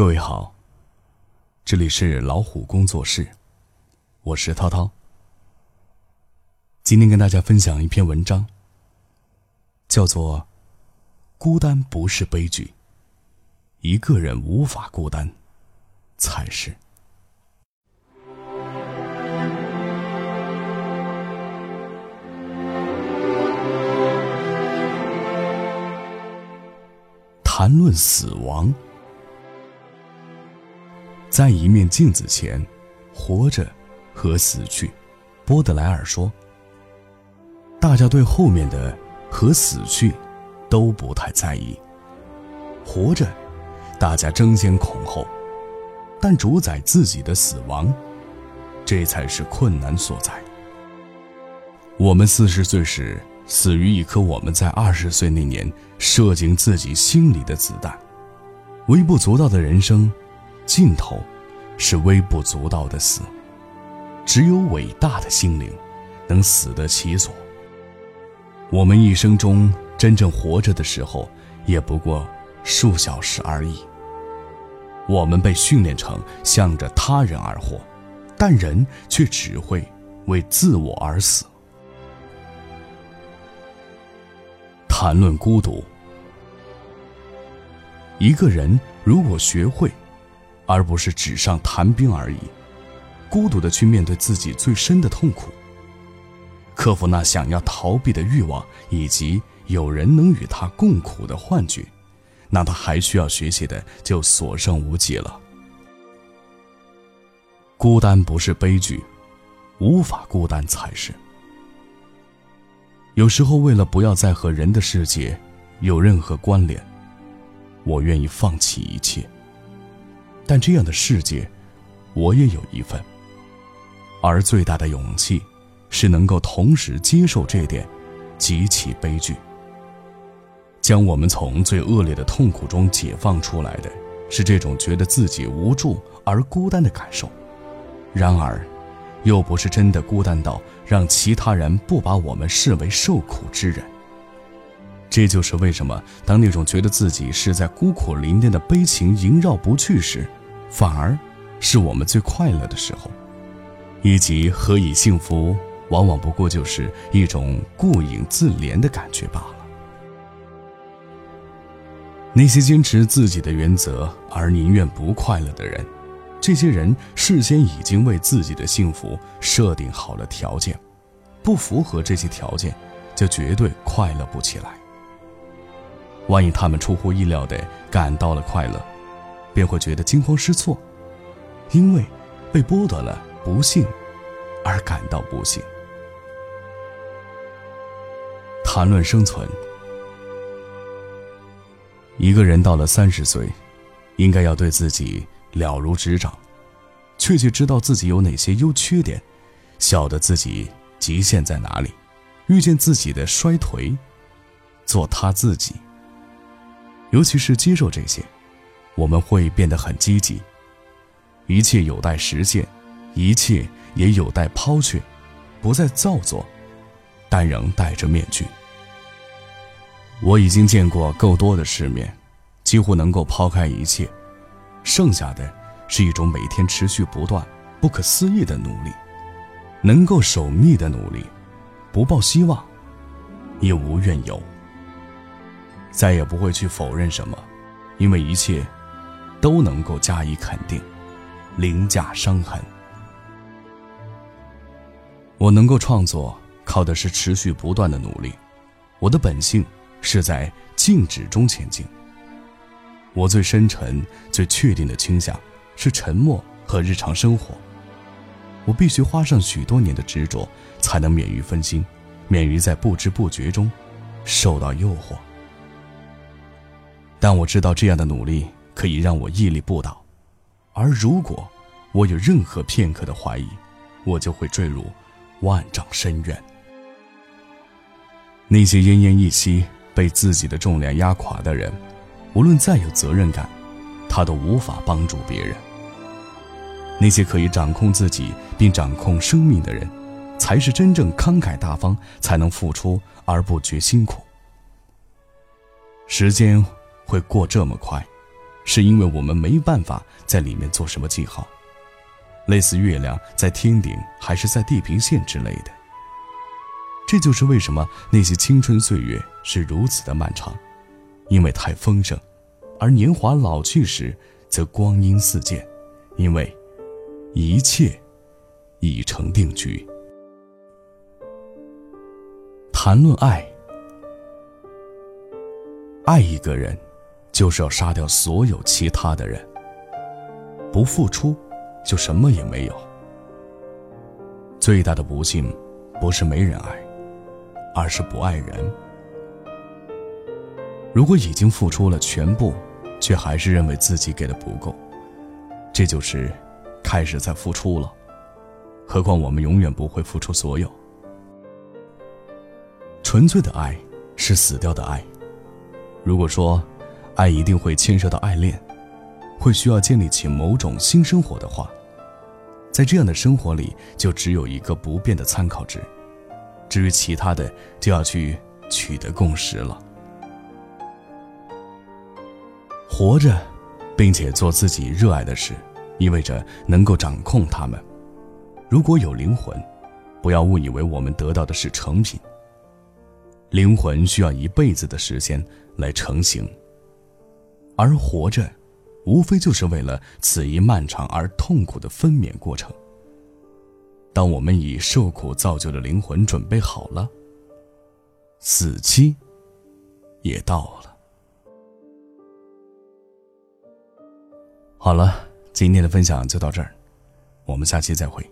各位好，这里是老虎工作室，我是涛涛。今天跟大家分享一篇文章，叫做《孤单不是悲剧，一个人无法孤单，才是》。谈论死亡，在一面镜子前，活着和死去。波德莱尔说：“大家对后面的和死去都不太在意，活着，大家争先恐后，但主宰自己的死亡，这才是困难所在。我们四十岁时。”死于一颗我们在二十岁那年射进自己心里的子弹。微不足道的人生，尽头是微不足道的死。只有伟大的心灵，能死得其所。我们一生中真正活着的时候，也不过数小时而已。我们被训练成向着他人而活，但人却只会为自我而死。谈论孤独，一个人如果学会，而不是纸上谈兵而已，孤独的去面对自己最深的痛苦，克服那想要逃避的欲望，以及有人能与他共苦的幻觉，那他还需要学习的就所剩无几了。孤单不是悲剧，无法孤单才是。有时候，为了不要再和人的世界有任何关联，我愿意放弃一切。但这样的世界，我也有一份。而最大的勇气，是能够同时接受这点极其悲剧。将我们从最恶劣的痛苦中解放出来的，是这种觉得自己无助而孤单的感受。然而，又不是真的孤单到让其他人不把我们视为受苦之人。这就是为什么，当那种觉得自己是在孤苦伶仃的悲情萦绕不去时，反而是我们最快乐的时候。以及何以幸福，往往不过就是一种顾影自怜的感觉罢了。那些坚持自己的原则而宁愿不快乐的人。这些人事先已经为自己的幸福设定好了条件，不符合这些条件，就绝对快乐不起来。万一他们出乎意料地感到了快乐，便会觉得惊慌失措，因为被剥夺了不幸而感到不幸。谈论生存，一个人到了三十岁，应该要对自己。了如指掌，确切知道自己有哪些优缺点，晓得自己极限在哪里，遇见自己的衰颓，做他自己。尤其是接受这些，我们会变得很积极。一切有待实现，一切也有待抛却，不再造作，但仍戴着面具。我已经见过够多的世面，几乎能够抛开一切。剩下的是一种每天持续不断、不可思议的努力，能够守密的努力，不抱希望，也无怨尤。再也不会去否认什么，因为一切都能够加以肯定，凌驾伤痕。我能够创作，靠的是持续不断的努力。我的本性是在静止中前进。我最深沉、最确定的倾向是沉默和日常生活。我必须花上许多年的执着，才能免于分心，免于在不知不觉中受到诱惑。但我知道这样的努力可以让我屹立不倒，而如果我有任何片刻的怀疑，我就会坠入万丈深渊。那些奄奄一息、被自己的重量压垮的人。无论再有责任感，他都无法帮助别人。那些可以掌控自己并掌控生命的人，才是真正慷慨大方，才能付出而不觉辛苦。时间会过这么快，是因为我们没办法在里面做什么记号，类似月亮在天顶还是在地平线之类的。这就是为什么那些青春岁月是如此的漫长，因为太丰盛；而年华老去时，则光阴似箭，因为一切已成定局。谈论爱，爱一个人，就是要杀掉所有其他的人。不付出，就什么也没有。最大的不幸，不是没人爱。而是不爱人。如果已经付出了全部，却还是认为自己给的不够，这就是开始在付出了。何况我们永远不会付出所有。纯粹的爱是死掉的爱。如果说爱一定会牵涉到爱恋，会需要建立起某种新生活的话，在这样的生活里，就只有一个不变的参考值。至于其他的，就要去取得共识了。活着，并且做自己热爱的事，意味着能够掌控他们。如果有灵魂，不要误以为我们得到的是成品。灵魂需要一辈子的时间来成型，而活着，无非就是为了此一漫长而痛苦的分娩过程。当我们以受苦造就的灵魂准备好了，死期也到了。好了，今天的分享就到这儿，我们下期再会。